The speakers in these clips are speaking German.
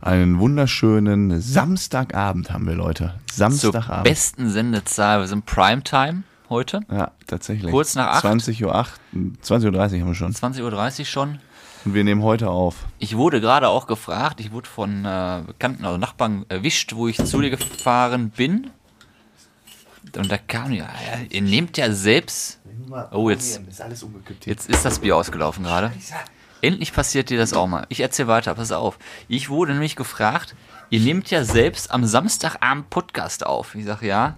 Einen wunderschönen Samstagabend haben wir, Leute. Zur Samstagabend. besten Sendezahl. Wir sind Primetime heute. Ja, tatsächlich. Kurz nach acht. 20.08 Uhr, 20.30 Uhr haben wir schon. 20.30 Uhr schon. Und wir nehmen heute auf. Ich wurde gerade auch gefragt, ich wurde von äh, Bekannten, also Nachbarn erwischt, wo ich zu dir gefahren bin. Und da kam ja, ja, ihr nehmt ja selbst. Oh, jetzt, Ist alles umgekippt hier. jetzt ist das Bier ausgelaufen gerade. Endlich passiert dir das auch mal. Ich erzähl weiter, pass auf. Ich wurde nämlich gefragt, ihr nehmt ja selbst am Samstagabend Podcast auf. Ich sage ja,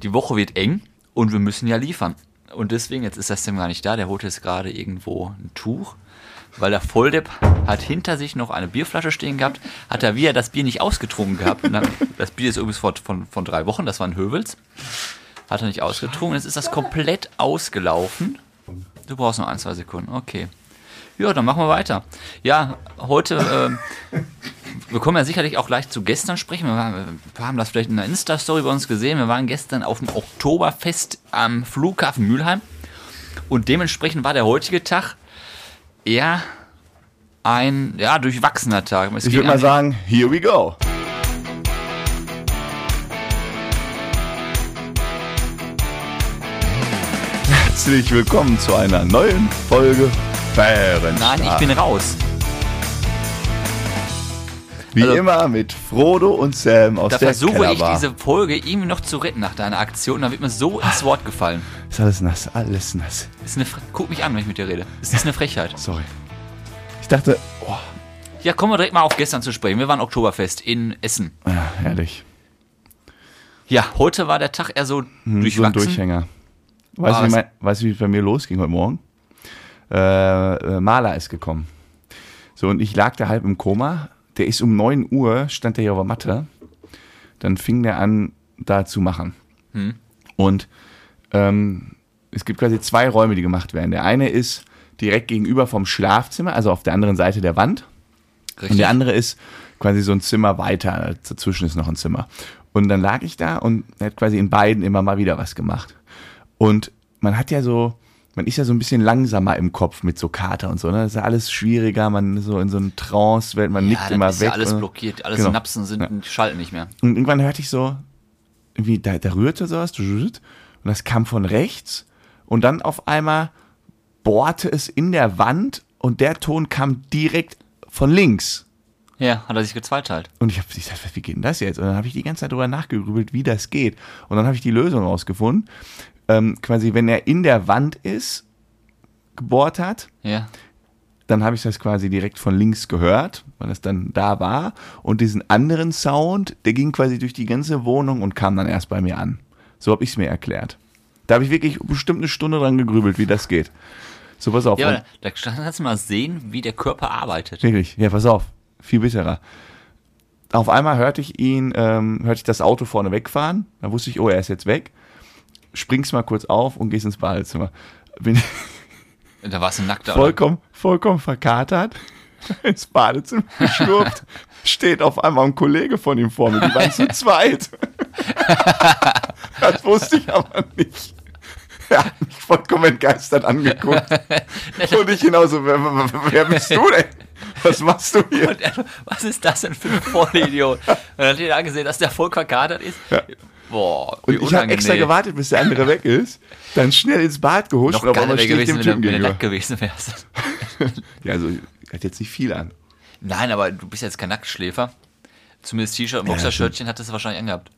die Woche wird eng und wir müssen ja liefern. Und deswegen, jetzt ist das Tim gar nicht da, der holt jetzt gerade irgendwo ein Tuch, weil der Volldepp hat hinter sich noch eine Bierflasche stehen gehabt, hat er wieder das Bier nicht ausgetrunken gehabt. Dann, das Bier ist übrigens von, von, von drei Wochen, das war ein Höwels. Hat er nicht ausgetrunken, jetzt ist das komplett ausgelaufen. Du brauchst noch ein, zwei Sekunden, okay. Ja, dann machen wir weiter. Ja, heute, ähm, wir kommen ja sicherlich auch gleich zu gestern sprechen. Wir, waren, wir haben das vielleicht in der Insta-Story bei uns gesehen. Wir waren gestern auf dem Oktoberfest am Flughafen Mülheim. Und dementsprechend war der heutige Tag eher ein ja, durchwachsener Tag. Es Ich würde mal sagen, here we go. Herzlich willkommen zu einer neuen Folge Bärenstark. Nein, ich bin raus. Wie also- immer mit Frodo und Sam aus Da der versuche ich diese Folge irgendwie noch zu retten nach deiner Aktion. Da wird mir so ins Wort gefallen. Ist alles nass, alles nass. Ist eine Fre Guck mich an, wenn ich mit dir rede. Es ist eine Frechheit. Sorry. Ich dachte, oh, Ja, kommen wir direkt mal auf gestern zu sprechen. Wir waren Oktoberfest in Essen. ja, herrlich. Ja, heute war der Tag eher so Hm, So ein durchwachsen. Durchhänger. Weißt du, wie, mein- weißt du, wie es bei mir losging heute Morgen? Äh, äh, Maler ist gekommen. So, und ich lag da halb im Koma. Der ist um 9 Uhr, stand der hier auf der Matte. Dann fing der an, da zu machen. Hm. Und ähm, es gibt quasi zwei Räume, die gemacht werden. Der eine ist direkt gegenüber vom Schlafzimmer, also auf der anderen Seite der Wand. Und Richtig. der andere ist quasi so ein Zimmer weiter. Dazwischen ist noch ein Zimmer. Und dann lag ich da und er hat quasi in beiden immer mal wieder was gemacht. Und man hat ja so, man ist ja so ein bisschen langsamer im Kopf mit so Kater und so. Ne? Das ist ja alles schwieriger, man ist so in so einen Trance, man ja, nickt immer ist weg. ja alles blockiert. Alle Genau. Synapsen sind, schalten nicht mehr. und irgendwann hörte ich so, irgendwie, da, da rührte sowas, und das kam von rechts und dann auf einmal bohrte es in der Wand und der Ton kam direkt von links. Ja, hat er sich gezweiteilt. Und ich habe gesagt, wie geht denn das jetzt? Und dann habe ich die ganze Zeit darüber nachgegrübelt, wie das geht. Und dann habe ich die Lösung rausgefunden. Ähm, quasi, wenn er in der Wand ist, gebohrt hat, Ja. dann habe ich das quasi direkt von links gehört, weil das dann da war. Und diesen anderen Sound, der ging quasi durch die ganze Wohnung und kam dann erst bei mir an. So habe ich es mir erklärt. Da habe ich wirklich bestimmt eine Stunde dran gegrübelt, wie das geht. So, pass auf. Ja, da kannst du mal sehen, wie der Körper arbeitet. Wirklich, ja, pass auf, viel bitterer. Auf einmal hörte ich ihn, ähm, hörte ich das Auto vorne wegfahren. Da wusste ich, oh, er ist jetzt weg. Springst mal kurz auf und gehst ins Badezimmer. Bin Da warst du nackt vollkommen, vollkommen verkatert ins Badezimmer geschlurft. Steht auf einmal ein Kollege von ihm vor mir. Die waren zu zweit. das wusste ich aber nicht. Er hat mich vollkommen entgeistert angeguckt. Und ich genauso, wer, wer, bist du denn? Was machst du hier? Und er, was ist das denn für ein Vollidiot? Und dann hat er angesehen, dass der voll verkatert ist. Ja. Boah, Und ich habe extra gewartet, bis der andere weg ist. Dann schnell ins Bad gehuscht Noch und ich gewesen, dem wenn du, wenn du nackt gewesen wärst. Ja, also, hat jetzt nicht viel an. Nein, aber du bist jetzt kein Nacktschläfer. Zumindest T-Shirt und Boxershirtchen hattest du wahrscheinlich angehabt.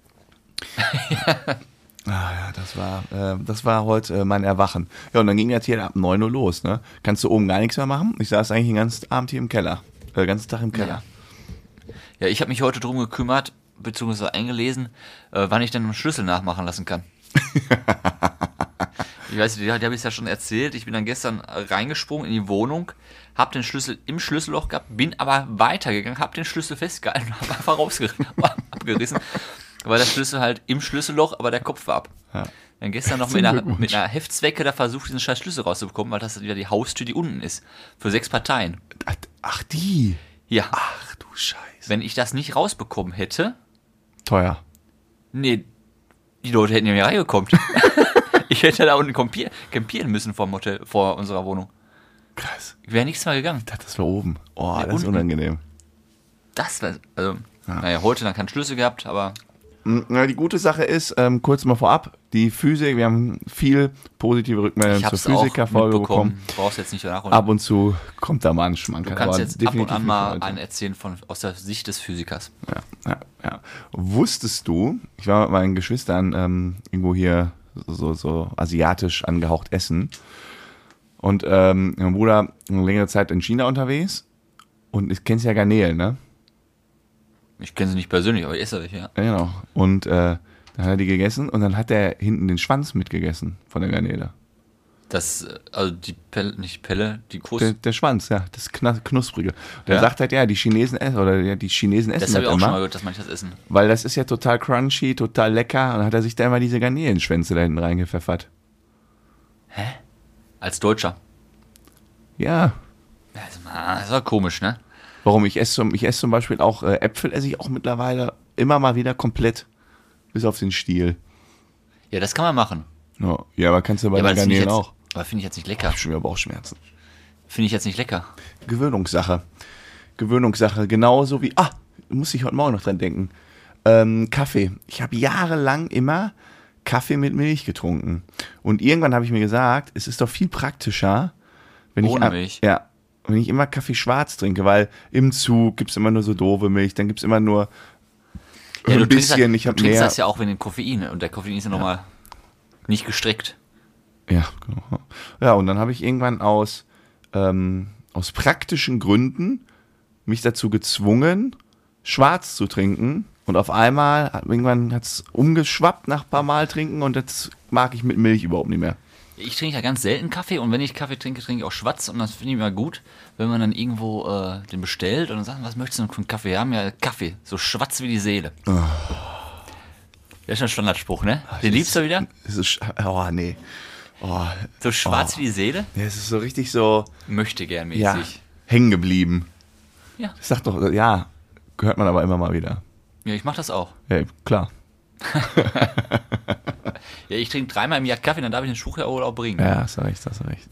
Ah ja, das war, äh, das war heute äh, mein Erwachen. Ja, und dann ging das hier ab 9 Uhr los, ne? Kannst du oben gar nichts mehr machen? Ich saß eigentlich den ganzen Abend hier im Keller. Äh, den ganzen Tag im Keller. Ja, ich habe mich heute drum gekümmert, beziehungsweise eingelesen, äh, wann ich denn einen Schlüssel nachmachen lassen kann. ich weiß nicht, die, die habe ich ja schon erzählt. Ich bin dann gestern reingesprungen in die Wohnung, habe den Schlüssel im Schlüsselloch gehabt, bin aber weitergegangen, habe den Schlüssel festgehalten und habe einfach rausgerissen, abgerissen, weil der Schlüssel halt im Schlüsselloch, aber der Kopf war ab. Ja. Dann gestern noch mit einer, mit einer Heftzwecke da versucht, diesen scheiß Schlüssel rauszubekommen, weil das wieder die Haustür, die unten ist. Für sechs Parteien. Ach, Ach, die. Ja. Ach du Scheiße. Wenn ich das nicht rausbekommen hätte, Teuer. nee, die Leute hätten ja nicht reingekommen. ich hätte da unten campier campieren müssen vor, Hotel, vor unserer Wohnung. Krass. Wäre nichts mehr gegangen. Ich dachte, das war oben. Oh, Ja, das ist unten. unangenehm. Das war, also, naja, heute dann keinen Schlüssel gehabt, aber Na, die gute Sache ist, ähm, kurz mal vorab, die Physik, wir haben viel positive Rückmeldungen zur Physikerfolge bekommen. Brauchst jetzt nicht nach und Ab und zu kommt da mal ein Schmankerl. Du kannst jetzt ab und definitiv an mal einen erzählen von, aus der Sicht des Physikers. Ja, ja, ja. Wusstest du, ich war mit meinen Geschwistern ähm, irgendwo hier so, so asiatisch angehaucht essen und ähm, mein Bruder längere Zeit in China unterwegs und ich kennst ja Garnelen, ne? Ich kenne sie nicht persönlich, aber ich esse welche, ja. Genau. Und äh, dann hat er die gegessen und dann hat er hinten den Schwanz mitgegessen von der Garnele. Das, äh, also die Pelle, nicht Pelle, die Kuss. Der, der Schwanz, ja, das Knusprige. Und er Ja? sagt halt, ja, die Chinesen essen, oder ja, die Chinesen essen das das, habe ich auch schon mal immer, gehört, dass manche das essen. weil das ist ja total crunchy, total lecker und dann hat er sich da immer diese Garnelenschwänze da hinten reingepfeffert. Als Deutscher. Ja, Das mal- das war komisch, ne? Warum? Ich esse zum, ich esse zum Beispiel auch äh, Äpfel, esse ich auch mittlerweile immer mal wieder komplett, bis auf den Stiel. Ja, das kann man machen. Ja, ja aber kannst du bei Ja, ich Garnelen auch. aber finde ich jetzt nicht Ich lecker. hab schon wieder Bauchschmerzen. Finde ich jetzt nicht lecker. Gewöhnungssache. Gewöhnungssache. Genauso wie, ah, muss ich heute Morgen noch dran denken. Ähm, Kaffee. Ich habe jahrelang immer Kaffee mit Milch getrunken. Und irgendwann habe ich mir gesagt, es ist doch viel praktischer, wenn Ohne ich. Milch. Ja. Wenn ich immer Kaffee schwarz trinke, weil im Zug gibt es immer nur so doofe Milch, dann gibt es immer nur Ja, ein du trinkst, bisschen, das, ich du habe trinkst mehr. das ja auch wegen dem Koffein und der Koffein ist ja, nochmal nicht gestrickt. Ja, genau. Ja, und dann habe ich irgendwann aus, ähm, aus praktischen Gründen mich dazu gezwungen, schwarz zu trinken. Und auf einmal, hat- irgendwann hat es umgeschwappt nach ein paar Mal trinken und jetzt mag ich mit Milch überhaupt nicht mehr. Ich trinke ja ganz selten Kaffee und wenn ich Kaffee trinke, trinke ich auch schwarz und das finde ich immer gut, wenn man dann irgendwo äh, den bestellt und dann sagt, was möchtest du denn für einen Kaffee? Haben ja Kaffee, so schwarz wie die Seele. Das ist schon ein Standardspruch, ne? Den liebst du wieder? Ist, oh, nee. Oh, So schwarz wie die Seele? ja, es ist so richtig so, Möchte gern mäßig. ja, hängen geblieben. Ja. Ich sag doch, ja, gehört man aber immer mal wieder. Ja, ich mach das auch. Ja, klar. Ja, ich trinke dreimal im Jahr Kaffee, dann darf ich den wohl auch bringen. Ja, hast du recht, hast du recht.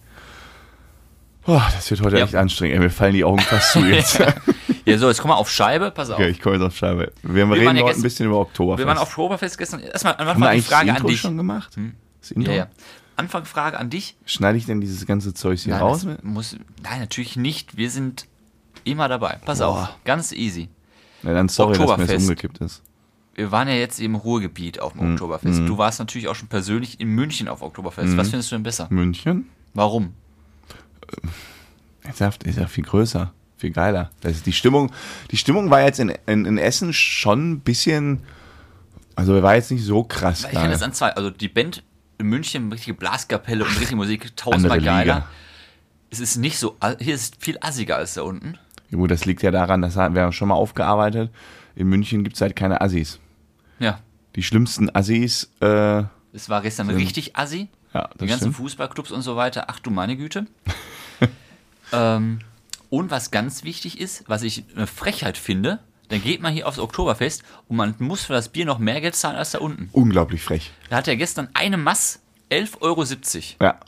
Boah, das wird heute Ja. echt anstrengend. Ey, mir fallen die Augen fast zu jetzt. Ja, so, jetzt komm mal auf Scheibe, pass auf. Okay, ich komme jetzt auf Scheibe. Wir, waren reden ja heute ein bisschen über Oktoberfest. Wir waren auf Oktoberfest gestern. Erstmal Haben wir Anfang die Frage das an Intro dich. schon gemacht? Das Intro? Ja, ja. Anfang Frage an dich. Schneide ich denn dieses ganze Zeug hier Nein, raus? muss, nein, natürlich nicht. Wir sind immer dabei. Pass Boah. auf, ganz easy. Na dann sorry, dass mir das umgekippt ist. Wir waren ja jetzt im Ruhrgebiet auf dem Oktoberfest. Du warst natürlich auch schon persönlich in München auf Oktoberfest. Was findest du denn besser? München? Warum? Ernsthaft, ist ja viel größer, viel geiler. Das ist die Stimmung, die Stimmung war jetzt in, in, in Essen schon ein bisschen, also war jetzt nicht so krass ich finde das an zwei. Also die Band in München, richtige Blaskapelle und richtige Musik, tausendmal geiler. Es ist nicht so, hier ist es viel assiger als da unten. Ja, gut, das liegt ja daran, das haben wir schon mal aufgearbeitet. In München gibt es halt keine Assis. Ja. Die schlimmsten Assis, äh, ja, Es war gestern richtig assi. das Die ganzen stimmt. Fußballclubs und so weiter. Ach du meine Güte. ähm, und was ganz wichtig ist, was ich eine Frechheit finde, dann geht man hier aufs Oktoberfest und man muss für das Bier noch mehr Geld zahlen als da unten. Unglaublich frech. Da hat er gestern eine Mass 11,70 Euro. Ja,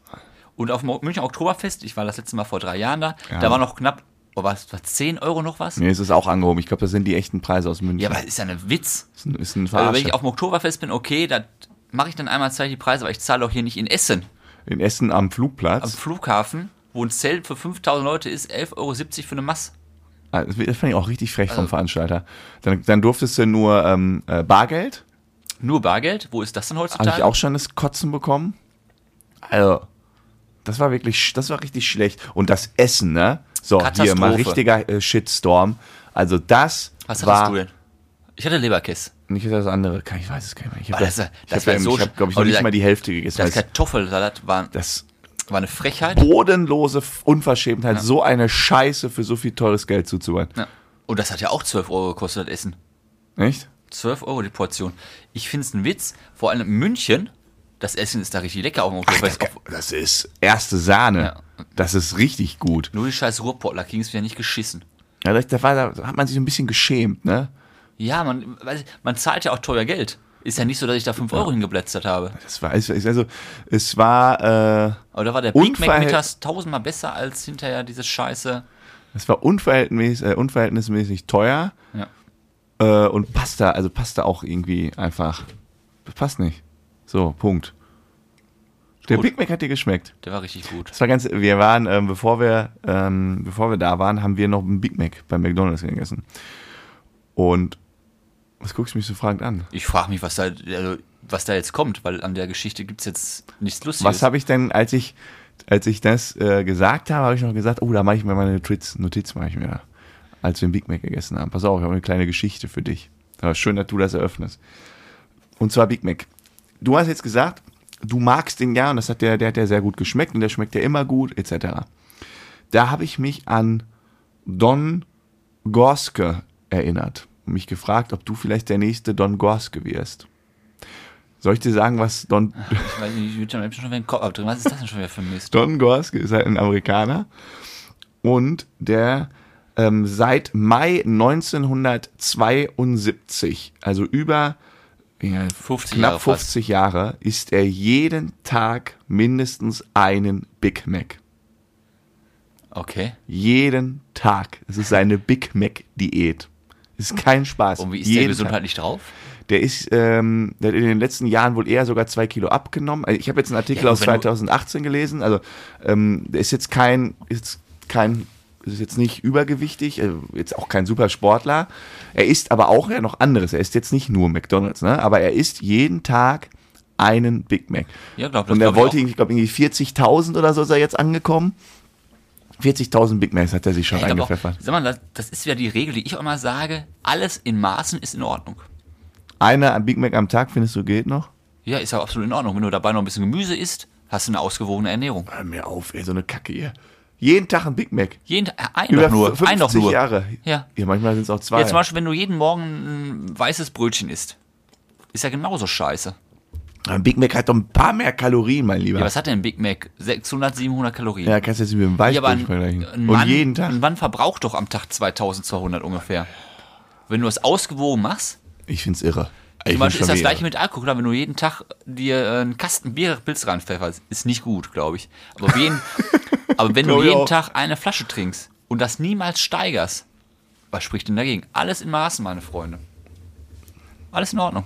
Und auf dem München Oktoberfest, ich war das letzte Mal vor drei Jahren da, Ja. da war noch knapp, oh, was, war 10 Euro noch was? ist es auch angehoben. Ich glaube, das sind die echten Preise aus München. Ja, aber das ist ja ein Witz. ist ein, ist ein Also Verarsche. wenn ich auf dem Oktoberfest bin, okay, da mache ich dann einmal zwei die Preise, aber ich zahle doch hier nicht in Essen. In Essen am Am Flugplatz. Flughafen, wo ein Zelt für 5000 Leute ist, 11,70 Euro für eine Mass. Ah, Das fand ich auch richtig frech vom Also- Veranstalter. Dann, dann durftest du nur ähm, äh, Bargeld. Nur Bargeld? Wo ist das denn Habe heutzutage? ich auch schon das Kotzen bekommen. Also, das war wirklich, das war richtig schlecht. Und das Essen, ne? So, hier mal richtiger äh, Shitstorm. Also das Was war hattest du denn? Ich hatte Leberkäse. nicht das andere. Kann- Ich weiß es gar nicht mehr. Ich Oh, habe das das, ich das ja- so ich hab, glaube ich, noch nicht aber mal die Hälfte gegessen. Das Kartoffelsalat war, Das war eine Frechheit. bodenlose Unverschämtheit, so eine Scheiße für so viel teures Geld zuzuhören. Ja. Und das hat ja auch 12 Euro gekostet, das Essen. Echt? 12 Euro die Portion. Ich finde es ein Witz. Vor allem in München, das Essen ist da richtig lecker auf dem Oktoberfest. Das, das ist erste Sahne. Ja. Das ist richtig gut. Nur die scheiß Ruhrpottler kriegen es wieder nicht geschissen. Ja, da, war, da hat man sich so ein bisschen geschämt, ne? Ja, man, man zahlt ja auch teuer Geld. Ist ja nicht so, dass ich da 5 Euro hingeblättert habe. Das war, also, es war, äh, Aber da war der Big Mac mittags tausendmal besser als hinterher dieses scheiße Es war unverhältnismäßig, äh, unverhältnismäßig teuer Ja. äh, und passte, also passte auch irgendwie einfach. Das passt nicht. So, Punkt. Der Gut. Big Mac hat dir geschmeckt. Der war richtig gut. Das war ganz, wir waren, ähm, bevor wir, ähm, bevor wir da waren, haben wir noch einen Big Mac bei McDonalds gegessen. Und was guckst du mich so fragend an? Ich frage mich, was da, also, was da jetzt kommt, weil an der Geschichte gibt es jetzt nichts Lustiges. Was habe ich denn, als ich, als ich das äh, gesagt habe, habe ich noch gesagt, oh, da mache ich mir meine Notiz, Notiz mache ich mir da, als wir den Big Mac gegessen haben. Pass auf, ich habe eine kleine Geschichte für dich. Aber schön, dass du das eröffnest. Und zwar Big Mac. Du hast jetzt gesagt, du magst den ja und das hat der, der hat ja sehr gut geschmeckt und der schmeckt ja immer gut, etc. Da habe ich mich an Don Gorske erinnert und mich gefragt, ob du vielleicht der nächste Don Gorske wirst. Soll ich dir sagen, was Don, Ich weiß nicht, ich würde schon schon wieder den Kopf abdrehen. Was ist das denn schon wieder für ein Mist? Don Gorske ist halt ein Amerikaner und der ähm, seit Mai 1972, also über ja, 50 knapp Jahre fast. 50 Jahre, isst er jeden Tag mindestens einen Big Mac. Okay. Jeden Tag. Das ist seine Big Mac-Diät. Ist kein Spaß. Und wie ist der Jeden gesundheitlich drauf? Der ist, ähm, der hat in den letzten Jahren wohl eher sogar zwei Kilo abgenommen. Also Ich habe jetzt einen Artikel Ja, aus wenn du- 2018 gelesen. Also ähm, der ist jetzt kein, ist kein, ist jetzt nicht übergewichtig, äh, jetzt auch kein Supersportler. Er isst aber auch ja noch anderes. Er isst jetzt nicht nur McDonald's, ne? Aber er isst jeden Tag einen Big Mac. Ja, glaub, Und er glaub wollte, ich glaube, irgendwie 40.000 oder so ist er jetzt angekommen. 40.000 Big Macs hat er sich schon auch, eingepfeffert. sag mal, das, das ist wieder die Regel, die ich auch immer sage. Alles in Maßen ist in Ordnung. Einer Big Mac am Tag, findest du, geht noch? Ja, ist ja absolut in Ordnung. Wenn du dabei noch ein bisschen Gemüse isst, hast du eine ausgewogene Ernährung. Hör mir auf, ey, so eine Kacke hier. Jeden Tag ein Big Mac. Jeden Tag, ein Über nur, 50 ein doch nur. Jahre. Ja. Ja, manchmal sind es auch zwei. Ja, zum Beispiel, wenn du jeden Morgen ein weißes Brötchen isst, ist ja genauso scheiße. ein Big Mac hat doch ein paar mehr Kalorien, mein Lieber. Ja, was hat denn ein Big Mac? 600, 700 Kalorien. Ja, kannst du jetzt mit dem Ja, aber Weißbrot ein, vergleichen. ein, Und Mann, jeden Tag. ein Mann verbraucht doch am Tag 2200 ungefähr. Wenn du das ausgewogen machst, Ich find's irre. Zum Beispiel ist das gleiche mit Alkohol. Wenn du jeden Tag dir äh, einen Kasten Bierpilz reinpfefferst, ist nicht gut, glaube ich. Aber, wen, aber wenn du jeden auch. Tag eine Flasche trinkst und das niemals steigerst, was spricht denn dagegen? Alles in Maßen, meine Freunde. Alles in Ordnung.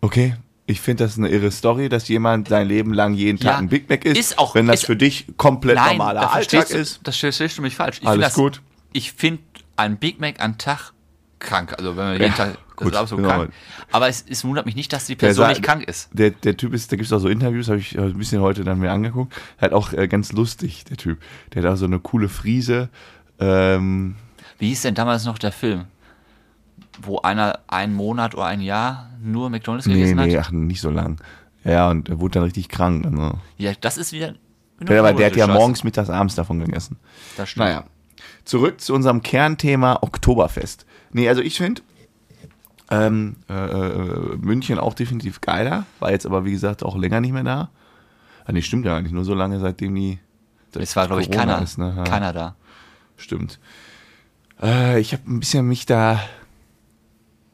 Okay, ich finde das eine irre Story, dass jemand sein Leben lang jeden Tag Ja, ein Big Mac isst. ist auch- wenn das ist- für dich komplett normaler da Alltag du, ist. Das verstehst du mich falsch. Ich Alles das, gut. Ich finde ein Big Mac am Tag krank. Also wenn man jeden Ja, Tag, gut, ist absolut genau. krank. Aber es, es wundert mich nicht, dass die Person nicht krank ist. Der, der Typ ist, da gibt es auch so Interviews, habe ich ein bisschen heute dann mir angeguckt. Halt auch äh, ganz lustig, der Typ. Der hat auch so eine coole Frise. Ähm, Wie hieß denn damals noch der Film? Wo einer einen Monat oder ein Jahr nur McDonalds nee, gegessen nee, hat? ach, nicht so lang. Ja, und er wurde dann richtig krank. Also. Ja, das ist wieder. Ja, aber der hat ja morgens, mittags, abends davon gegessen. Das stimmt. Naja, zurück zu unserem Kernthema Oktoberfest. Nee, also ich finde ähm, äh, äh, München auch definitiv geiler, war jetzt aber wie gesagt auch länger nicht mehr da. Ah, nee, stimmt ja eigentlich, nur so lange seitdem die seit Es war, glaube ich, keiner, ist, ne? Ja, keiner da. Stimmt. Äh, ich habe ein bisschen mich da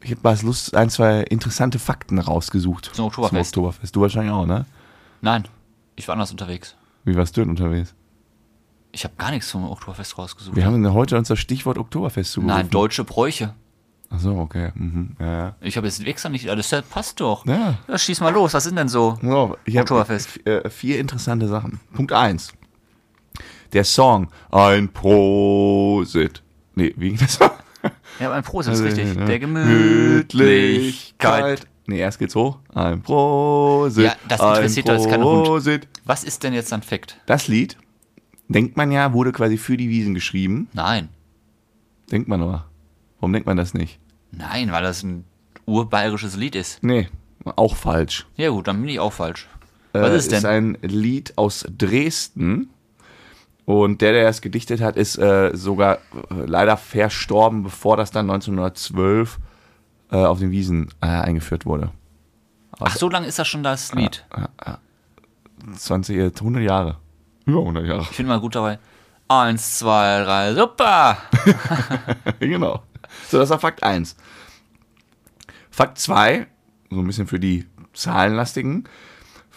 ich habe mal Lust, ein, zwei interessante Fakten rausgesucht. Zum Oktoberfest. Zum Oktoberfest. Du wahrscheinlich auch, ne? Nein, ich war anders unterwegs. Wie warst du denn unterwegs? Ich habe gar nichts zum Oktoberfest rausgesucht. Wir haben heute uns das Stichwort Oktoberfest zugerufen. Nein, deutsche Bräuche. Ach so, okay. Mhm. Ja, ja. Ich habe jetzt extra nicht. Das passt doch. Ja. Ja, schieß mal los. Was sind denn so? Ja, ich Oktoberfest. äh, vier interessante Sachen. Punkt eins. Der Song Ein Prosit. Nee, wie ging das? Ja, mein Prost ist richtig. ne? Der Gemütlichkeit. Nee, erst geht's hoch. Ein Prosit. Ja, das interessiert doch jetzt keinen Hund. Prosit. Was ist denn jetzt ein Fakt? Das Lied, denkt man ja, wurde quasi für die Wiesen geschrieben. Nein. Denkt man aber. Warum denkt man das nicht? Nein, weil das ein urbayerisches Lied ist. Nee, auch falsch. Ja gut, dann bin ich auch falsch. Was äh, ist denn? ist ein Lied aus Dresden. Und der, der es gedichtet hat, ist äh, sogar äh, leider verstorben, bevor das dann 1912 äh, auf den Wiesen äh, eingeführt wurde. Ach, so lange ist das schon das Lied. 20, äh, 100 Jahre. Über 100 Jahre. Ich finde mal gut dabei. Eins, zwei, drei, super. genau. So, das war Fakt 1. Fakt 2, so ein bisschen für die Zahlenlastigen.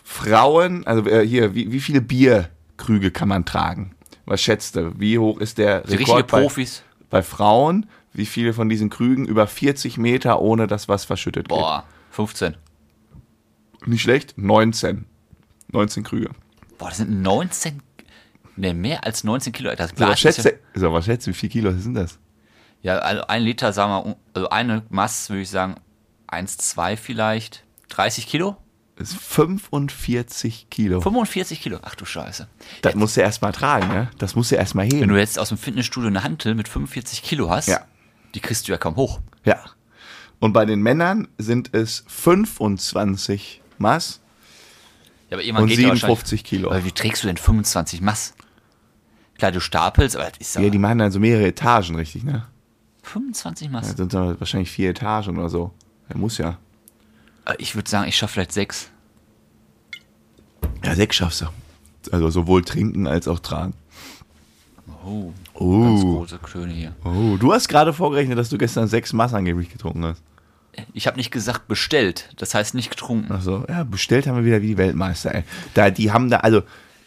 Frauen, also äh, hier, wie, wie viele Bierkrüge kann man tragen? Was schätzt du? Wie hoch ist der Die Rekord bei, Profis. bei Frauen? Wie viele von diesen Krügen über 40 Meter, ohne dass was verschüttet Boah, 15. geht? Nicht schlecht? 19. 19 Krüge. Boah, das sind 19. Ne, mehr als 19 Kilo. Das So, Glas was ist ja, schätzt, du- so, was schätzt du, wie viel Kilo sind das? Ja, also ein Liter, sagen wir, also eine Mass, würde ich sagen, 1,2 vielleicht. 30 Kilo? Ist 45 Kilo. 45 Kilo. Ach du Scheiße. Das musst du erstmal tragen, ne? Das musst du erstmal Wenn heben. du jetzt aus dem Fitnessstudio eine Hantel mit 45 Kilo hast, Ja. die kriegst du ja kaum hoch. Ja. Und bei den Männern sind es 25 Mass Ja, aber irgendwann und geht ja wahrscheinlich- 57 Kilo. Aber wie trägst du denn 25 Mass? Klar, du stapelst, aber das ist Ja, ja die machen dann so mehrere Etagen, richtig, ne? 25 Mass. Das sind dann wahrscheinlich vier Etagen oder so. Er muss ja. Äh, Ich würde sagen, ich schaffe vielleicht sechs. Ja, sechs schaffst du. Also sowohl trinken als auch tragen. Oh, Oh. ganz große Klöne hier. Oh, du hast gerade vorgerechnet, dass du gestern sechs Mass angeblich getrunken hast. Ich habe nicht gesagt bestellt, das heißt nicht getrunken. Also, ja, bestellt haben wir wieder wie die Weltmeister, ey. Da, die haben da, also,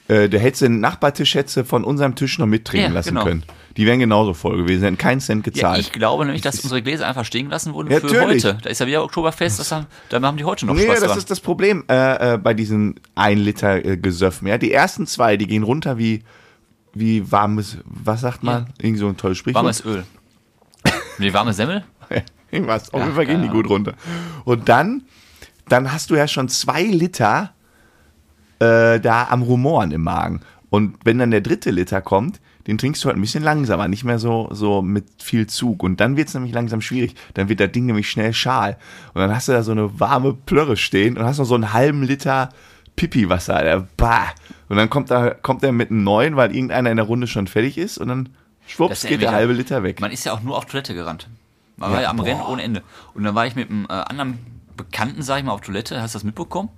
äh, der hätte den Nachbartisch hätte von unserem Tisch noch mittrinken Ja, lassen genau. können. Die wären genauso voll gewesen, hätten keinen Cent Ja, gezahlt. ich glaube nämlich, dass unsere Gläser einfach stehen gelassen wurden Ja, für natürlich. heute. Da ist ja wieder Oktoberfest, das haben, da haben die heute noch Nee, Spaß das dran. ist das Problem äh, äh, bei diesen 1 Liter äh, Gesöffen. Ja, die ersten zwei, die gehen runter wie, wie warmes, was sagt man? Irgend so ein tolles Sprichwort. Warmes Öl. Nee, warme Semmel? Irgendwas. Auf Ja, jeden Fall gehen die gut runter. Und dann, dann hast du ja schon zwei Liter äh, da am Rumoren im Magen. Und wenn dann der dritte Liter kommt, den trinkst du halt ein bisschen langsamer, nicht mehr so, so mit viel Zug. Und dann wird es nämlich langsam schwierig. Dann wird das Ding nämlich schnell schal. Und dann hast du da so eine warme Plörre stehen und hast noch so einen halben Liter Pipi-Wasser. Der, bah. Und dann kommt, da, kommt er mit einem neuen, weil irgendeiner in der Runde schon fertig ist. Und dann schwupps geht der halbe Liter weg. Man ist ja auch nur auf Toilette gerannt. Man Ja, war ja am boah. Rennen ohne Ende. Und dann war ich mit einem äh, anderen Bekannten, sag ich mal, auf Toilette. Hast du das mitbekommen?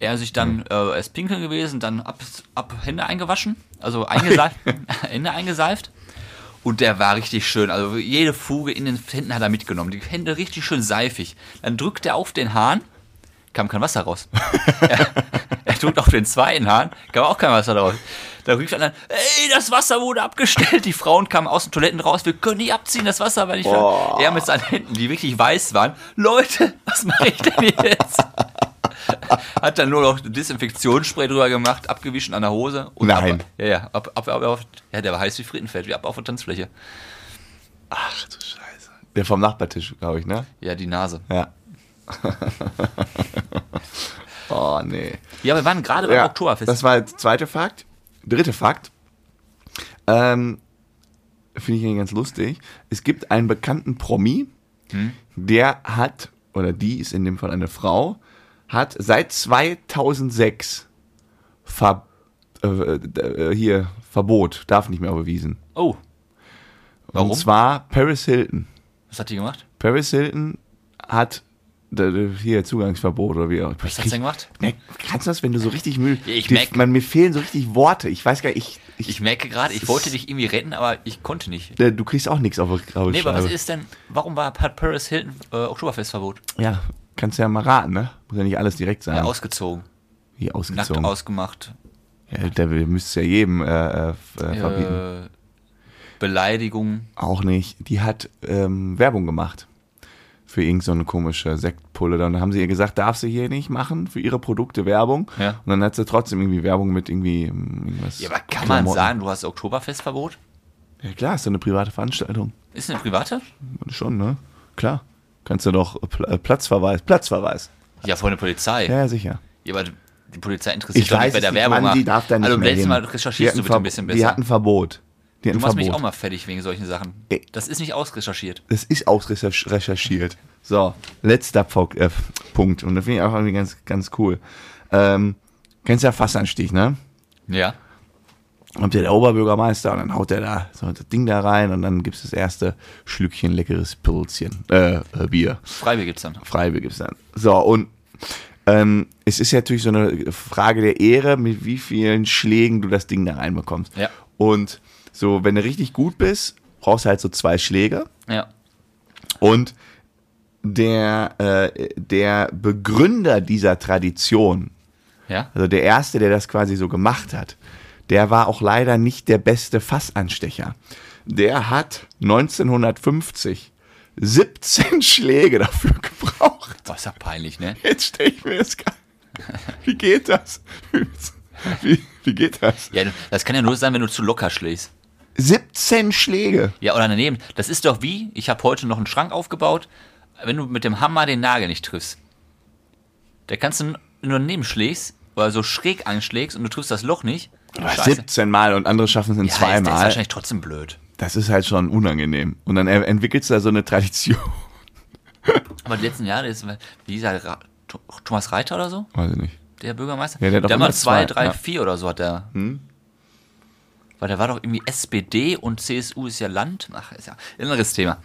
Er sich dann, äh, ist pinkeln gewesen, dann ab, ab Hände eingewaschen, also eingeseift, Hände eingeseift. Und der war richtig schön. Also jede Fuge in den Händen hat er mitgenommen. Die Hände richtig schön seifig. Dann drückt er auf den Hahn, kam kein Wasser raus. er, er drückt auf den zweiten Hahn, kam auch kein Wasser raus. Da rief einer, ey, das Wasser wurde abgestellt. Die Frauen kamen aus den Toiletten raus, wir können nicht abziehen, das Wasser war nicht. Er mit seinen Händen, die wirklich weiß waren. Leute, was mache ich denn jetzt? Hat dann nur noch Desinfektionsspray drüber gemacht, abgewischt an der Hose. Nein. Ab, ja, ja, ab, ab, ab, ja, der war heiß wie Frittenfett, wie ab auf der Tanzfläche. Ach du Scheiße. Der vom Nachbartisch, glaube ich, ne? Ja, die Nase. Ja. oh, nee. Ja, wir waren gerade beim Ja, Oktoberfest. das war der zweite Fakt. Dritte Fakt. Ähm, Finde ich eigentlich ganz lustig. Es gibt einen bekannten Promi, Hm? der hat, oder die ist in dem Fall eine Frau, hat seit 2006 Ver, äh, äh, hier Verbot, darf nicht mehr überwiesen. oh, Warum? Und zwar Paris Hilton. was hat die gemacht? Paris Hilton hat hier Zugangsverbot oder wie auch. Was hat sie denn gemacht? Kannst du das, wenn du so richtig müde. Ja, ich die- merk- man, mir fehlen so richtig Worte. Ich weiß gar nicht, ich, ich, Ich merke gerade, ich wollte dich irgendwie retten, aber ich konnte nicht. äh, du kriegst auch nichts auf der graue Nee, aber was ist denn, warum war, hat Paris Hilton äh, Oktoberfestverbot? Ja, kannst ja mal raten, ne? Muss ja nicht alles direkt sein. Ja, ausgezogen. Wie Nackt ausgezogen. ausgemacht. Ja, der müsste ja jedem äh, äh, verbieten. Äh, Beleidigung. Auch nicht. Die hat ähm, Werbung gemacht. Für irgend so eine komische Sektpulle. Dann haben sie ihr gesagt, darf sie hier nicht machen für ihre Produkte Werbung. Ja. Und dann hat sie trotzdem irgendwie Werbung mit irgendwie ähm, irgendwas. Ja, aber kann man sagen, du hast Oktoberfestverbot? Ja klar, ist doch eine private Veranstaltung. Ist eine private? Schon, ne? Klar. Kannst du doch Pl äh, Platzverweis, Platzverweis. Ja, von der Polizei. Ja, sicher. Ja, aber die Polizei interessiert Ich doch weiß nicht, wer der Werbung Mann, die macht. darf da nicht also, mehr hin. Mal Die recherchierst du bitte ein bisschen Die besser. hatten Verbot. Die hatten Du machst mich Verbot. auch mal fertig wegen solchen Sachen. Ey. Das ist nicht ausrecherchiert. Das ist ausrecherchiert. So, letzter Punkt. Äh, Punkt. Und das finde ich auch irgendwie ganz, ganz cool. Ähm, kennst ja Fassanstich, ne? Ja. Kommt ja der Oberbürgermeister und dann haut er da so das Ding da rein und dann gibt's das erste Schlückchen leckeres Pilzchen, äh, äh, Bier. Freibier gibt's dann. Freibier gibt's dann. So, und ähm, es ist ja natürlich so eine Frage der Ehre, mit wie vielen Schlägen du das Ding da reinbekommst. Ja. Und so, wenn du richtig gut bist, brauchst du halt so zwei Schläge. Ja. Und der, äh, der Begründer dieser Tradition, Ja. also der Erste, der das quasi so gemacht hat, der war auch leider nicht der beste Fassanstecher. Der hat 1950 17 Schläge dafür gebraucht. Das ist ja peinlich, ne? Jetzt stelle ich mir das gar Wie geht das? Wie, wie geht das? Ja, das kann ja nur sein, wenn du zu locker schlägst. 17 Schläge. Ja, oder daneben. Das ist doch wie, ich habe heute noch einen Schrank aufgebaut, wenn du mit dem Hammer den Nagel nicht triffst. Da kannst du nur daneben schlägst oder so schräg anschlägst und du triffst das Loch nicht. Aber 17 Mal und andere schaffen es in ja, ist, das ist zweimal. wahrscheinlich trotzdem blöd. Das ist halt schon unangenehm. Und dann entwickelst du da so eine Tradition. Aber die letzten Jahre ist, wie hieß er, Ra Thomas Reiter oder so? Weiß ich nicht. Der Bürgermeister? Ja, der hat doch der hat mal zwei, zwei, drei, ja. vier oder so hat der. Weil der war doch irgendwie SPD und CSU ist ja Land. Ach, ist ja ein anderes Thema.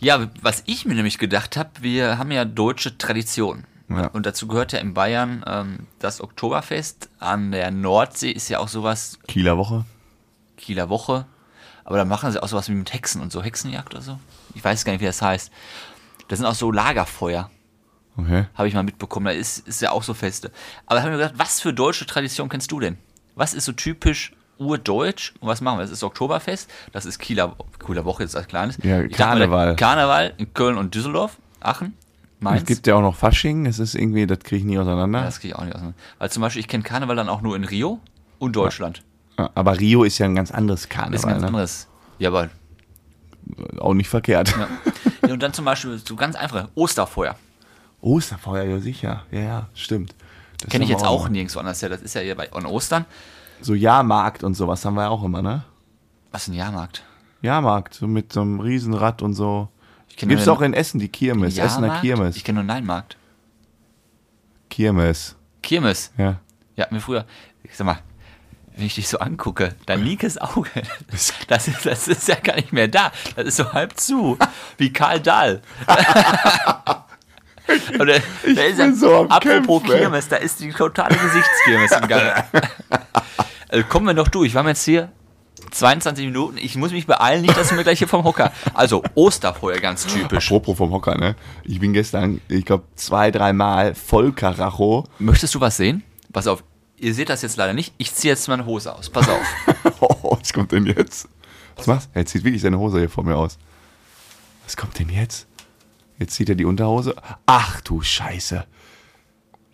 Ja, was ich mir nämlich gedacht habe, wir haben ja deutsche Tradition. Ja. Und dazu gehört ja in Bayern ähm, das Oktoberfest. An der Nordsee ist ja auch sowas, Kieler Woche. Kieler Woche. Aber da machen sie auch sowas wie mit Hexen und so, Hexenjagd oder so. Ich weiß gar nicht, wie das heißt. Das sind auch so Lagerfeuer. Okay. Habe ich mal mitbekommen. Da ist, ist ja auch so Feste. Aber da habe ich mir gedacht, was für deutsche Tradition kennst du denn? Was ist so typisch urdeutsch? Und was machen wir? Das ist Oktoberfest, das ist Kieler, Kieler Woche jetzt als kleines. Ja, dachte Karneval. Karneval in Köln und Düsseldorf, Aachen, Mainz. Es gibt ja auch noch Fasching. Es ist irgendwie, das kriege ich nie auseinander. das kriege ich auch nicht auseinander. Weil zum Beispiel, ich kenne Karneval dann auch nur in Rio und Deutschland. Aber Rio ist ja ein ganz anderes Karneval. ist ein ganz ne? anderes. Ja, aber. Auch nicht verkehrt. Ja. Ja, und dann zum Beispiel so ganz einfach Osterfeuer. Osterfeuer, ja sicher. Ja, ja, stimmt. Das Kenne ich jetzt auch noch. nirgendwo anders. Ja, das ist ja hier bei an Ostern. So Jahrmarkt und sowas haben wir ja auch immer, ne? Was ist ein Jahrmarkt? Jahrmarkt, so mit so einem Riesenrad und so. Ich Gibt's nur auch in Essen die Kirmes, den Essener. Kirmes. Ich kenne nur Neinmarkt. Kirmes. Kirmes. Ja. Ja, mir früher. Ich sag mal, wenn ich dich so angucke, dein linkes Auge, das ist, das ist ja gar nicht mehr da. Das ist so halb zu. Wie Karl Dahl. Oder, da ist bin so am apropos Kämpfen. Kirmes, da ist die totale Gesichtskirmes im Gange. Also kommen wir noch durch. Wir haben jetzt hier 22 Minuten. Ich muss mich beeilen, nicht, dass du mir gleich hier vom Hocker. Also, Osterfeuer ganz typisch. Apropos vom Hocker, ne? Ich bin gestern, ich glaube, zwei, dreimal voll Karacho. Möchtest du was sehen? Pass auf, ihr seht das jetzt leider nicht. Ich ziehe jetzt meine Hose aus. Pass auf. Oh, was kommt denn jetzt? Was machst du? Er zieht wirklich seine Hose hier vor mir aus. Was kommt denn jetzt? Jetzt zieht er die Unterhose. Ach du Scheiße.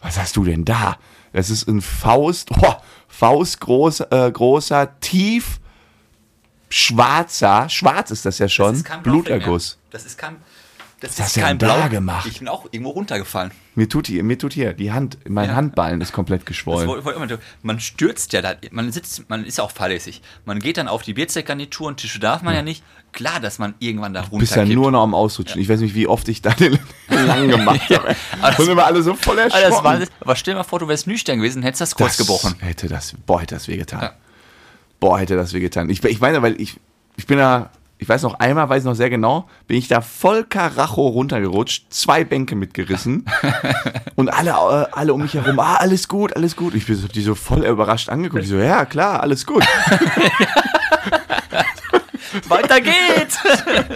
Was hast du denn da? Das ist ein Faust, oh, Faustgroß, äh, großer, tief schwarzer, schwarz ist das ja schon, Das. Bluterguss. Das ist kein. Das hast ist kein denn da Blau gemacht? Ich bin auch irgendwo runtergefallen. Mir tut hier, mir tut hier die Hand, mein Ja. Handballen ist komplett Das geschwollen. wollte- wollte Man stürzt ja da, man sitzt, man ist ja auch fahrlässig. Man geht dann auf die Bierzeitgarnitur und Tische darf man ja nicht. Klar, dass man irgendwann da Du bist ja runterkippt. nur noch am Ausrutschen. Ich weiß nicht, wie oft ich da den lang gemacht habe. aber Und immer alle so voll erschrocken. das war, aber stell dir mal vor, du wärst nüchtern gewesen, hättest das kurz Das gebrochen. Hätte das, boah, hätte das wehgetan. Ja. Boah, hätte das wehgetan. Ich, ich meine, weil ich, ich bin da, ich weiß noch einmal, weiß noch sehr genau, bin ich da voll Karacho runtergerutscht, zwei Bänke mitgerissen und alle, äh, alle um mich herum, ah, alles gut, alles gut. Ich bin so, die so voll überrascht angeguckt. Ich so, ja, klar, alles gut. Weiter geht's!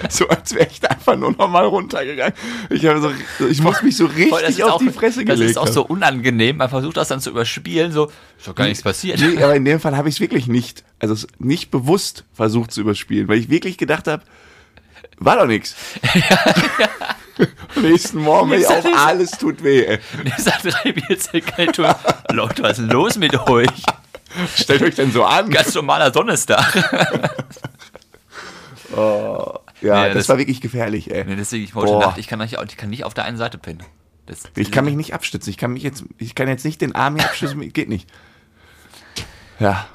so als wäre ich da einfach nur noch mal runtergegangen. Ich habe so, ich muss mich so richtig das auf auch, die Fresse das gelegt. ist auch so unangenehm. Man versucht das dann zu überspielen, so, ist doch gar nichts passiert. Nee, aber in dem Fall habe ich es wirklich nicht, also nicht bewusst versucht zu überspielen, weil ich wirklich gedacht habe, war doch nichts. Nächsten Morgen ich auch, alles tut weh. Ey. Dieser drei Bierzeitgarnitur. Leute, was ist los mit euch? Stellt euch denn so an. Ganz normaler Donnerstag. Ja, Nee, das, das- war wirklich gefährlich, ey. Nee, deswegen, ich heute Boah. Nacht, ich kann, nicht, ich kann nicht auf der einen Seite pennen. Das, Ich kann mich nicht abstützen. Ich kann mich jetzt, ich kann jetzt nicht den Arm hier abstützen, geht nicht. Ja,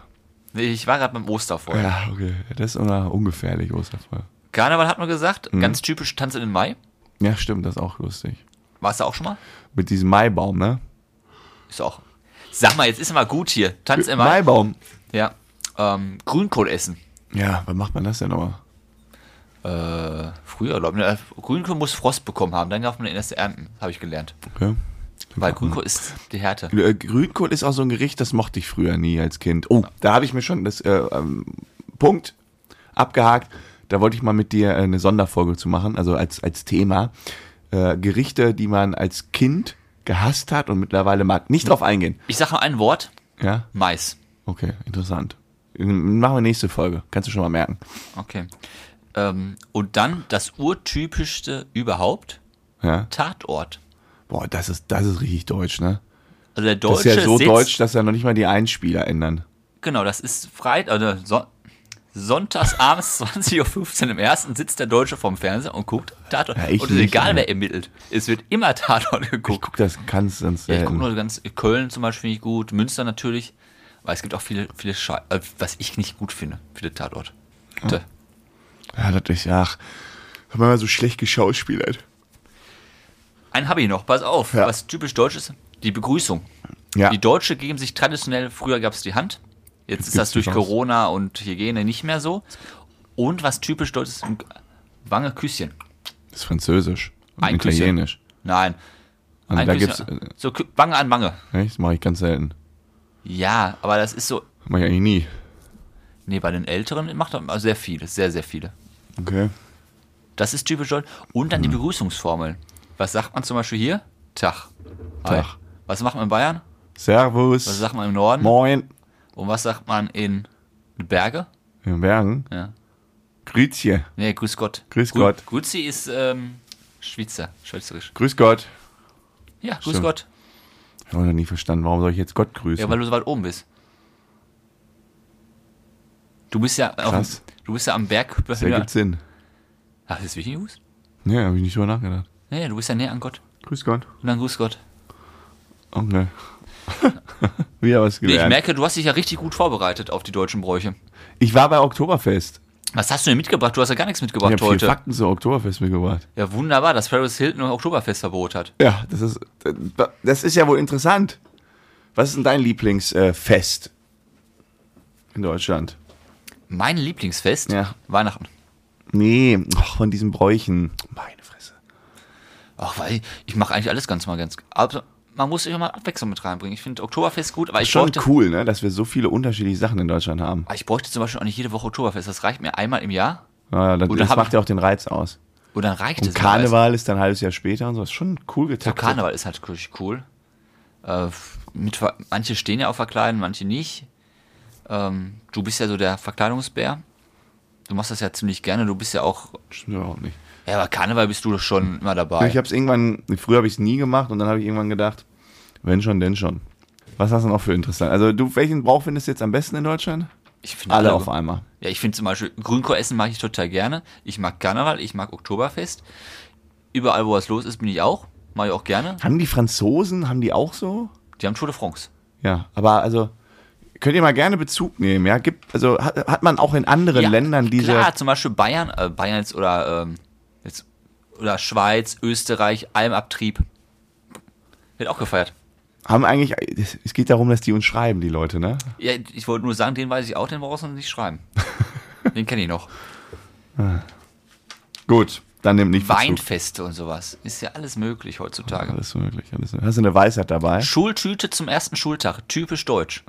Nee, Ich war gerade beim Osterfeuer. ja, okay. Das ist una- ungefährlich, Osterfeuer. Karneval hat man gesagt, Mhm. ganz typisch Tanz in den Mai. Ja, stimmt, das ist auch lustig. Warst du auch schon mal? Mit diesem Maibaum, ne? Ist auch. Sag mal, jetzt ist mal gut hier. Tanz im Mai. Maibaum. Ja. Ähm, Grünkohl essen. Ja, wann macht man das denn nochmal? Äh, früher, glaube ich. ne, Grünkohl muss Frost bekommen haben, dann darf man den erst ernten, habe ich gelernt. Okay. Weil Grünkohl ist die Härte. Äh, Grünkohl ist auch so ein Gericht, das mochte ich früher nie als Kind. Oh, da habe ich mir schon das äh, ähm, Punkt abgehakt. Da wollte ich mal mit dir äh, eine Sonderfolge zu machen, also als, als Thema. Äh, Gerichte, die man als Kind gehasst hat und mittlerweile mag. Nicht drauf eingehen. Ich sage ein Wort: Ja? Mais. Okay, interessant. Machen wir nächste Folge. Kannst du schon mal merken. Okay. Ähm, und dann das urtypischste überhaupt, Ja. Tatort. Boah, das ist, das ist richtig deutsch, ne? Also der Das Deutsche ist ja so sitzt, deutsch, dass ja noch nicht mal die Einspieler ändern. Genau, das ist Freit also so Sonntags abends 20.15 Uhr im ersten sitzt der Deutsche vorm Fernseher und guckt Tatort. Ja, ich und es ist nicht, egal, ey. wer ermittelt. Es wird immer Tatort Ich geguckt. guck das ganz, ganz Ja, ich gucke nur ganz Köln zum Beispiel finde ich gut, Münster natürlich, weil es gibt auch viele, viele Schei äh, was ich nicht gut finde, viele Tatort. Ja, das ist, ach, haben wir mal so schlecht geschauspielert. Einen habe ich noch, pass auf, Ja. was typisch deutsch ist, die Begrüßung. Ja. Die Deutsche geben sich traditionell, früher gab es die Hand, jetzt ist gibt's das durch. Corona und Hygiene nicht mehr so. Und was typisch deutsch ist, Wange Küsschen. Das ist Französisch. Und Ein Küsschen. Italienisch. Nein. Und Ein da Küsschen. gibt's, äh, so Wange an Wange. echt, das mache ich ganz selten. Ja, aber das ist so, Mach ich eigentlich nie. nee, bei den Älteren macht er sehr viele, sehr, sehr viele. Okay. Das ist typisch deutsch. Und dann die Begrüßungsformeln. Was sagt man zum Beispiel hier? Tag. Hi. Tag. Was macht man in Bayern? Servus. Was sagt man im Norden? Moin. Und was sagt man in Berge? In Bergen. Ja. Grüßje. Nee, grüß Gott. Grüß Gru- Gott. Grüezi ist ähm, Schweizer, schweizerisch. Grüß Gott. Ja, grüß Stimmt. Gott. Ich habe noch nie verstanden, warum soll ich jetzt Gott grüßen? Ja, weil du so weit oben bist. Du bist ja, auf, Krass. Du bist ja am Berg. das ergibt Sinn. Ach, das ist wichtig, Jungs? Nee, habe ich nicht drüber nachgedacht. Nee, du bist ja näher an Gott. Grüß Gott. Und dann grüß Gott. Okay. Wieder was Nee, ich gelernt. merke, du hast dich ja richtig gut vorbereitet auf die deutschen Bräuche. ich war bei Oktoberfest. Was hast du denn mitgebracht? Du hast ja gar nichts Ich mitgebracht habe vier heute. Fakten zu Oktoberfest mitgebracht. Ja, wunderbar, dass Paris Hilton ein Oktoberfestverbot hat. Ja, das ist, das ist ja wohl interessant. Was ist denn dein Lieblingsfest in Deutschland? Mein Lieblingsfest? Ja. Weihnachten. Nee, ach, von diesen Bräuchen. Meine Fresse. Ach, weil ich mache eigentlich alles ganz mal ganz. Also, man muss sich auch mal Abwechslung mit reinbringen. Ich finde Oktoberfest gut, aber ich Schon bräuchte, cool, ne, dass wir so viele unterschiedliche Sachen in Deutschland haben. aber ich bräuchte zum Beispiel auch nicht jede Woche Oktoberfest. Das reicht mir einmal im Jahr Ja, das, das macht ja auch den Reiz aus. und dann reicht Und es. Karneval ist dann ein halbes Jahr später und so. Das ist schon cool So, getaktet. Karneval ist halt wirklich cool. Äh, mit, manche stehen ja auf Verkleiden, manche nicht. Ähm, du bist ja so der Verkleidungsbär. Du machst das ja ziemlich gerne. Du bist ja auch. Stimmt überhaupt nicht. Ja, aber Karneval bist du doch schon immer dabei. Ich habe es irgendwann, früher habe ich es nie gemacht und dann habe ich irgendwann gedacht, wenn schon, denn schon. Was hast du noch für interessant? Also du, welchen Brauch findest du jetzt am besten in Deutschland? Ich finde Alle auf einmal. Ja, ich finde zum Beispiel Grünkohl essen mag ich total gerne. Ich mag Karneval, ich mag Oktoberfest. Überall, wo was los ist, bin ich auch. Mag ich auch gerne. Haben die Franzosen, haben die auch so? Die haben Tour de France. Ja, aber also könnt ihr mal gerne Bezug nehmen, ja? Gibt, also hat, hat man auch in anderen Ja, Ländern diese. Klar, zum Beispiel Bayern, äh, Bayern jetzt oder, ähm, jetzt, oder Schweiz, Österreich, Almabtrieb. Wird auch gefeiert. Haben eigentlich, es geht darum, dass die uns schreiben, die Leute, ne? Ja, ich wollte nur sagen, den weiß ich auch, den brauchst du nicht schreiben. den kenne ich noch. Gut, dann nimm nicht Bezug. Weinfeste und sowas. Ist ja alles möglich heutzutage. Alles möglich, alles möglich. Hast du eine Weisheit dabei? Schultüte zum ersten Schultag. Typisch deutsch.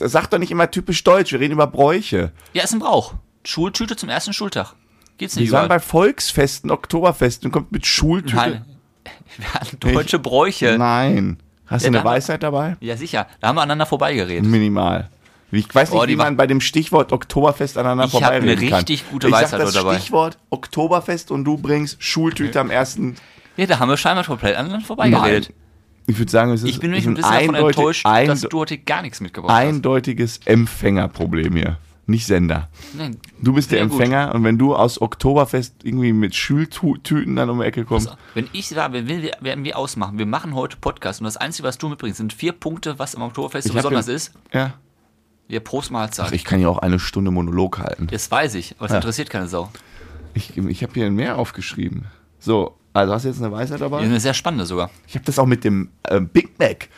Sag doch nicht immer typisch deutsch, wir reden über Bräuche. Ja, ist ein Brauch. Schultüte zum ersten Schultag. Geht's Wir nicht sagen bei überall. Volksfesten, Oktoberfesten und kommt mit Schultüte. Nein. Wir hatten deutsche Bräuche. Nein. Hast Ja, du eine Weisheit dabei? Ja, sicher. Da haben wir aneinander vorbeigeredet. Minimal. Ich weiß nicht, Oh, wie man bei dem Stichwort Oktoberfest aneinander Ich hab eine vorbeireden kann. richtig gute ich Weisheit sag das dabei. Stichwort Oktoberfest und du bringst Schultüte am ersten. Ja, da haben wir scheinbar komplett aneinander vorbeigeredet. Ich würde sagen, es ist, Ich bin nämlich ein bisschen davon enttäuscht, dass du heute gar nichts mitgebracht hast. eindeutiges Empfängerproblem hier. Nicht Sender. Nein. Du bist der Ja, gut. Empfänger und wenn du aus Oktoberfest irgendwie mit Schultüten dann um die Ecke kommst, So, wenn ich sage, wenn wir, werden wir ausmachen, wir machen heute Podcast und das Einzige, was du mitbringst, sind vier Punkte, was am Oktoberfest so Ich besonders ist. ja. Ja, Prost Mahlzeit. Ach, ich kann ja auch eine Stunde Monolog halten. das weiß ich, aber es Ja. interessiert keine Sau. Ich, ich habe hier mehr aufgeschrieben. So, also hast du jetzt eine Weisheit dabei? Ja, eine sehr spannende sogar. Ich habe das auch mit dem äh, Big Mac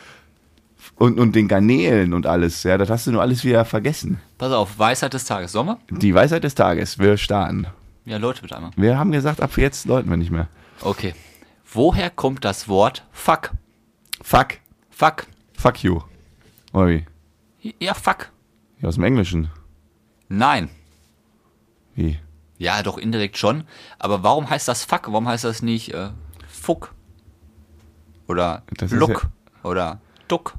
und, und den Garnelen und alles. Ja, das hast du nur alles wieder vergessen. Pass auf, Weisheit des Tages. Sommer? Die Weisheit des Tages. Wir starten. Ja, Leute, bitte einmal. Wir haben gesagt, ab jetzt läuten wir nicht mehr. Okay. Woher kommt das Wort Fuck? Fuck. Fuck. Fuck you. Oder wie? Ja, fuck. Ja, aus dem Englischen. Nein. Wie? Ja, doch indirekt schon. Aber warum heißt das Fuck? Warum heißt das nicht äh, Fuck? Oder Das Look? Oder Duck?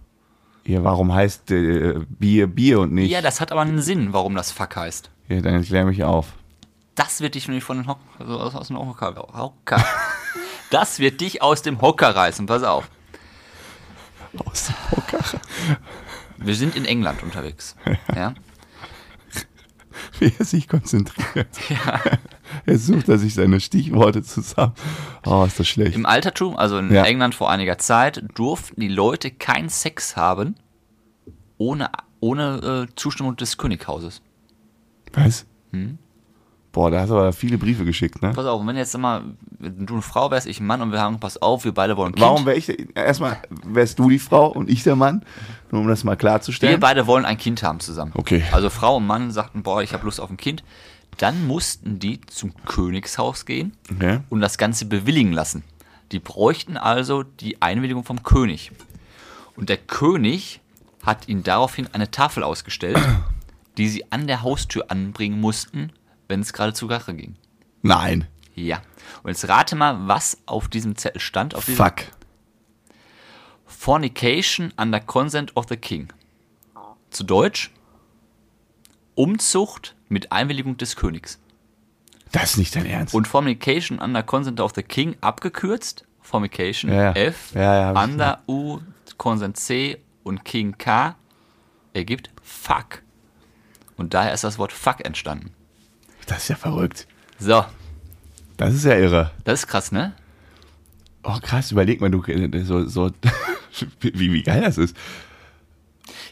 Ja, warum heißt äh, Bier Bier und nicht? Ja, das hat aber einen Sinn, warum das Fuck heißt. Ja, dann klär mich auf. Das wird dich nämlich von den Hock also aus, aus dem Hocker, Hocker. Das wird dich aus dem Hocker reißen, pass auf. Aus. Wir sind in England unterwegs. Ja. Wie er sich konzentriert. Er sucht er sich seine Stichworte zusammen. Oh, ist das schlecht. Im Altertum, also in Ja. England vor einiger Zeit, durften die Leute keinen Sex haben ohne, ohne äh, Zustimmung des Könighauses. Was? Hm? Boah, da hast du aber viele Briefe geschickt, ne? Pass auf, wenn jetzt mal, du eine Frau wärst, ich ein Mann und wir haben, pass auf, wir beide wollen ein Kind. Warum wäre ich, erstmal wärst du die Frau und ich der Mann? Nur um das mal Wir klarzustellen. beide wollen ein Kind haben zusammen. Okay. Also Frau und Mann sagten, boah, ich habe Lust auf ein Kind. Dann mussten die zum Königshaus gehen Okay. und das Ganze bewilligen lassen. Die bräuchten also die Einwilligung vom König. Und der König hat ihnen daraufhin eine Tafel ausgestellt, die sie an der Haustür anbringen mussten, wenn es gerade zu Gache ging. Nein. Ja. Und jetzt rate mal, was auf diesem Zettel stand. Auf diesem Fuck. Fornication under consent of the king. Zu Deutsch Umzucht mit Einwilligung des Königs. Das ist nicht dein Ernst. Und Fornication under consent of the king abgekürzt. Fornication Ja, ja. F, Ja, under U, Consent C und King K ergibt Fuck. Und daher ist das Wort Fuck entstanden. Das ist ja verrückt. So, Das ist ja irre. das ist krass, ne? Oh, krass, überleg mal, du, äh, so, so, wie, wie geil das ist.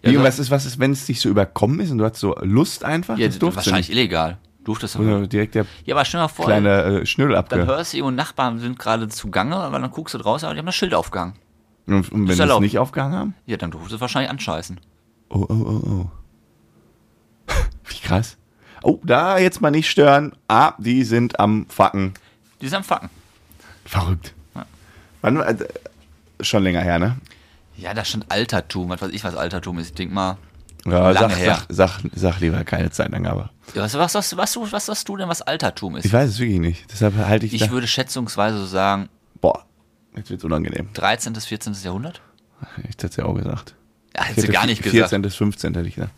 Ja, Wie, was ist, was ist, wenn es dich so überkommen ist und du hast so Lust einfach? Ja, das wahrscheinlich nicht. illegal. Durftest du. Oder direkt der Ja, aber stell mal vor, kleine äh, Schnürdel dann abge... hörst du, irgendwo Nachbarn sind gerade zugange, aber dann guckst du draußen, aber die haben das Schild aufgehangen. Und, und wenn sie es nicht aufgehangen haben? Ja, dann durftest du wahrscheinlich anscheißen. Oh, oh, oh, oh. Wie krass. Oh, da jetzt mal nicht stören. Ah, die sind am Facken. Die sind am Fucken. Verrückt. Ja. Wann, äh, schon länger her, ne? Ja, da stand Altertum. Was weiß ich, was Altertum ist. Ich denk mal. Ja, Lange sag, her. Sag, sag, sag lieber keine Zeitangabe. Ja, Was, was, was, was, was, was sagst du denn, was Altertum ist? Ich weiß es wirklich nicht. Deshalb halte ich, Ich würde schätzungsweise so sagen, Boah, jetzt wird's unangenehm. 13. bis 14. Jahrhundert? Ich hätte es ja auch gesagt. Ja, hätte gar nicht 14. gesagt. bis 15. hätte ich gesagt.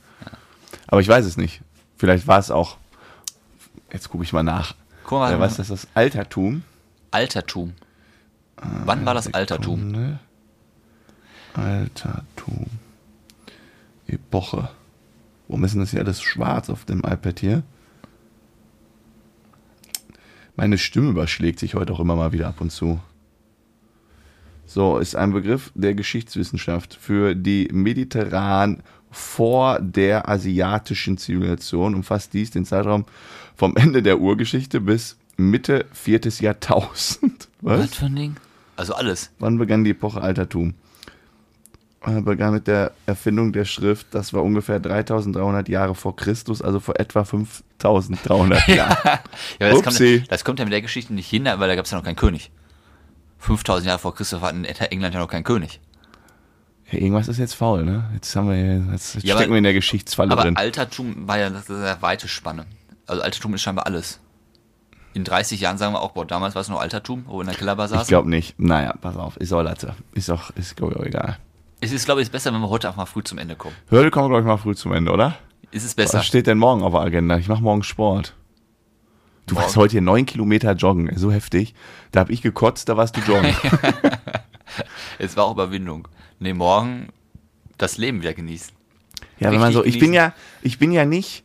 Aber ich weiß es nicht. Vielleicht war es auch. Jetzt gucke ich mal nach. Guck mal, Äh, was ist das? Altertum. Altertum. Wann war das Altertum? Sekunde. Altertum. Epoche. Warum ist denn das hier alles schwarz auf dem iPad hier? Meine Stimme überschlägt sich heute auch immer mal wieder ab und zu. So, ist ein Begriff der Geschichtswissenschaft für die mediterran vor der asiatischen Zivilisation, umfasst dies den Zeitraum vom Ende der Urgeschichte bis Mitte viertes Jahrtausend. Was? Was für ein Ding? Also alles. Wann begann die Epoche Altertum? Äh, begann mit der Erfindung der Schrift. Das war ungefähr 3300 Jahre vor Christus, also vor etwa 5300 Jahren. Ja, aber das, kommt, das kommt ja mit der Geschichte nicht hin, weil da gab es ja noch keinen König. 5000 Jahre vor Christus war in England ja noch kein König. Irgendwas ist jetzt faul, ne? Jetzt haben wir jetzt Ja, stecken aber- wir in der Geschichtsfalle Aber drin. Altertum war ja eine sehr weite Spanne. Also Altertum ist scheinbar alles. In 30 Jahren sagen wir auch, boah, damals war es noch Altertum, wo wir in der Kellerbar Ich saßen. glaube nicht. Naja, pass auf, ist auch Latte. Ist auch, ist glaub ich, auch egal. es ist, glaube ich, besser, wenn wir heute einfach mal früh zum Ende kommen. Heute kommen wir, glaube ich, mal früh zum Ende, oder? Ist es besser? Was steht denn morgen auf der Agenda? Ich mache morgen Sport. Du Morgen? warst heute hier neun Kilometer joggen, so heftig. Da habe ich gekotzt, da warst du joggen. Es war auch Überwindung. Nee, morgen das Leben wieder genießen. Ja, wenn man so, ich bin ja, ich bin ja nicht,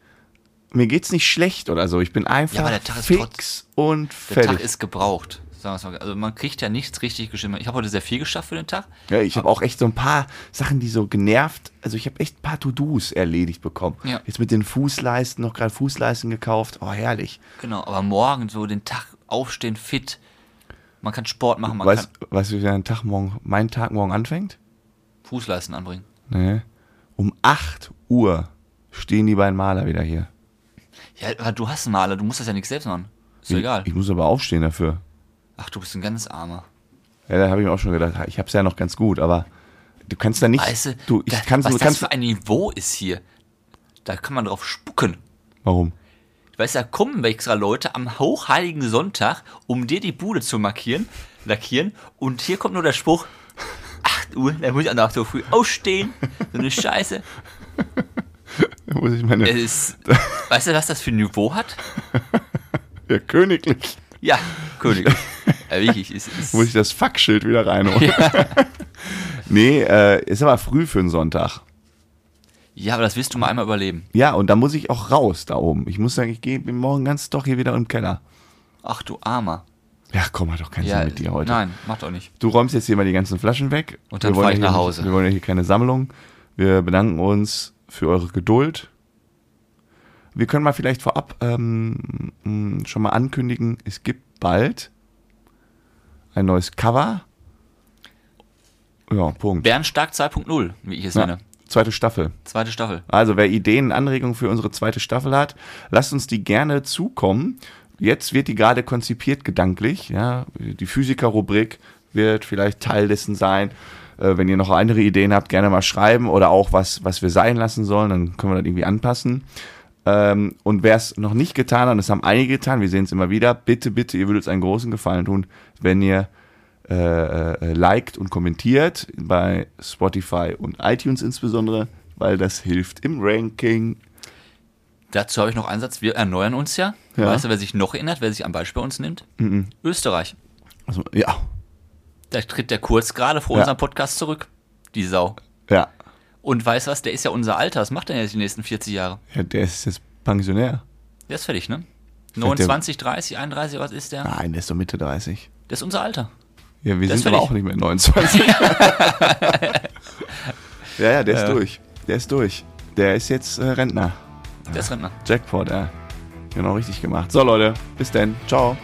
mir geht's nicht schlecht oder so. Ich bin einfach aber der Tag ist fix und Der fertig. Tag ist gebraucht. Sagen wir's mal. Also man kriegt ja nichts richtig geschrieben. Ich habe heute sehr viel geschafft für den Tag. ja, ich habe auch echt so ein paar Sachen, die so genervt. Also ich habe echt ein paar To-Dos erledigt bekommen. Ja. Jetzt mit den Fußleisten noch gerade Fußleisten gekauft. Oh, herrlich. Genau, aber morgen so den Tag aufstehen, fit. Man kann Sport machen, man Weißt kann weißt du, wie dein Tag morgen, mein Tag morgen anfängt? Fußleisten anbringen. Nee. Um 8 Uhr stehen die beiden Maler wieder hier. Ja, aber du hast einen Maler, du musst das ja nicht selbst machen. Ist ich, egal. Ich muss aber aufstehen dafür. Ach, du bist ein ganz armer. Ja, da habe ich mir auch schon gedacht, ich habe es ja noch ganz gut, aber du kannst da nicht. Weißt du, du, ich da, kannst, was du das für ein Niveau ist hier. Da kann man drauf spucken. Warum? Weißt du, da kommen extra Leute am hochheiligen Sonntag, um dir die Bude zu markieren, lackieren. Und hier kommt nur der Spruch, 8 Uhr, dann muss ich auch noch so früh aufstehen. So eine Scheiße. Da muss ich meine, ist, weißt du, was das für ein Niveau hat? ja, königlich, Ja, König. Ja, wirklich, ist, ist, muss ich das Fuckschild wieder reinholen. Nee, äh, ist aber früh für einen Sonntag. ja, aber das wirst du mal einmal überleben. Ja, und da muss ich auch raus da oben. Ich muss sagen, ich gehe morgen ganz doch hier wieder im Keller. Ach du Armer. Ja, komm, hat doch keinen Ja, Sinn mit dir heute. Nein, macht auch nicht. Du räumst jetzt hier mal die ganzen Flaschen weg. Und dann Wir wollen fahr ich nach nicht- Hause. Wir wollen ja hier keine Sammlung. Wir bedanken uns für eure Geduld. Wir können mal vielleicht vorab ähm, mh, schon mal ankündigen, es gibt bald ein neues Cover. Ja, Punkt. Bernstark 2.0, wie ich es Ja, nenne. zweite Staffel. Zweite Staffel. Also wer Ideen, Anregungen für unsere zweite Staffel hat, lasst uns die gerne zukommen. Jetzt wird die gerade konzipiert gedanklich. Ja, die Physiker-Rubrik wird vielleicht Teil dessen sein. Äh, wenn ihr noch andere Ideen habt, gerne mal schreiben oder auch was, was wir sein lassen sollen, dann können wir das irgendwie anpassen. Ähm, und wer es noch nicht getan hat, und das haben einige getan, wir sehen es immer wieder, bitte, bitte, ihr würdet uns einen großen Gefallen tun, wenn ihr äh, äh, liked und kommentiert bei Spotify und iTunes insbesondere, weil das hilft im Ranking. Dazu habe ich noch einen Satz. Wir erneuern uns ja. Ja. Weißt du, wer sich noch erinnert, wer sich am Beispiel bei uns nimmt? Österreich. Also, ja, Da tritt der kurz gerade vor Ja. unserem Podcast zurück. Die Sau. ja, Und weißt was, der ist ja unser Alter. Was macht er jetzt die nächsten 40 Jahre? ja, der ist jetzt Pensionär. Der ist fertig, ne? der- 29, 30, 31, was ist der? Nein, der ist doch Mitte 30. Der ist unser Alter. Ja, wir Der sind aber auch nicht mehr 29. ja, ja, der ist Ja. durch. Der ist durch. Der ist jetzt äh, Rentner. Der ist Rentner. Jackpot, ja. Genau richtig gemacht. So, Leute, bis dann. Ciao.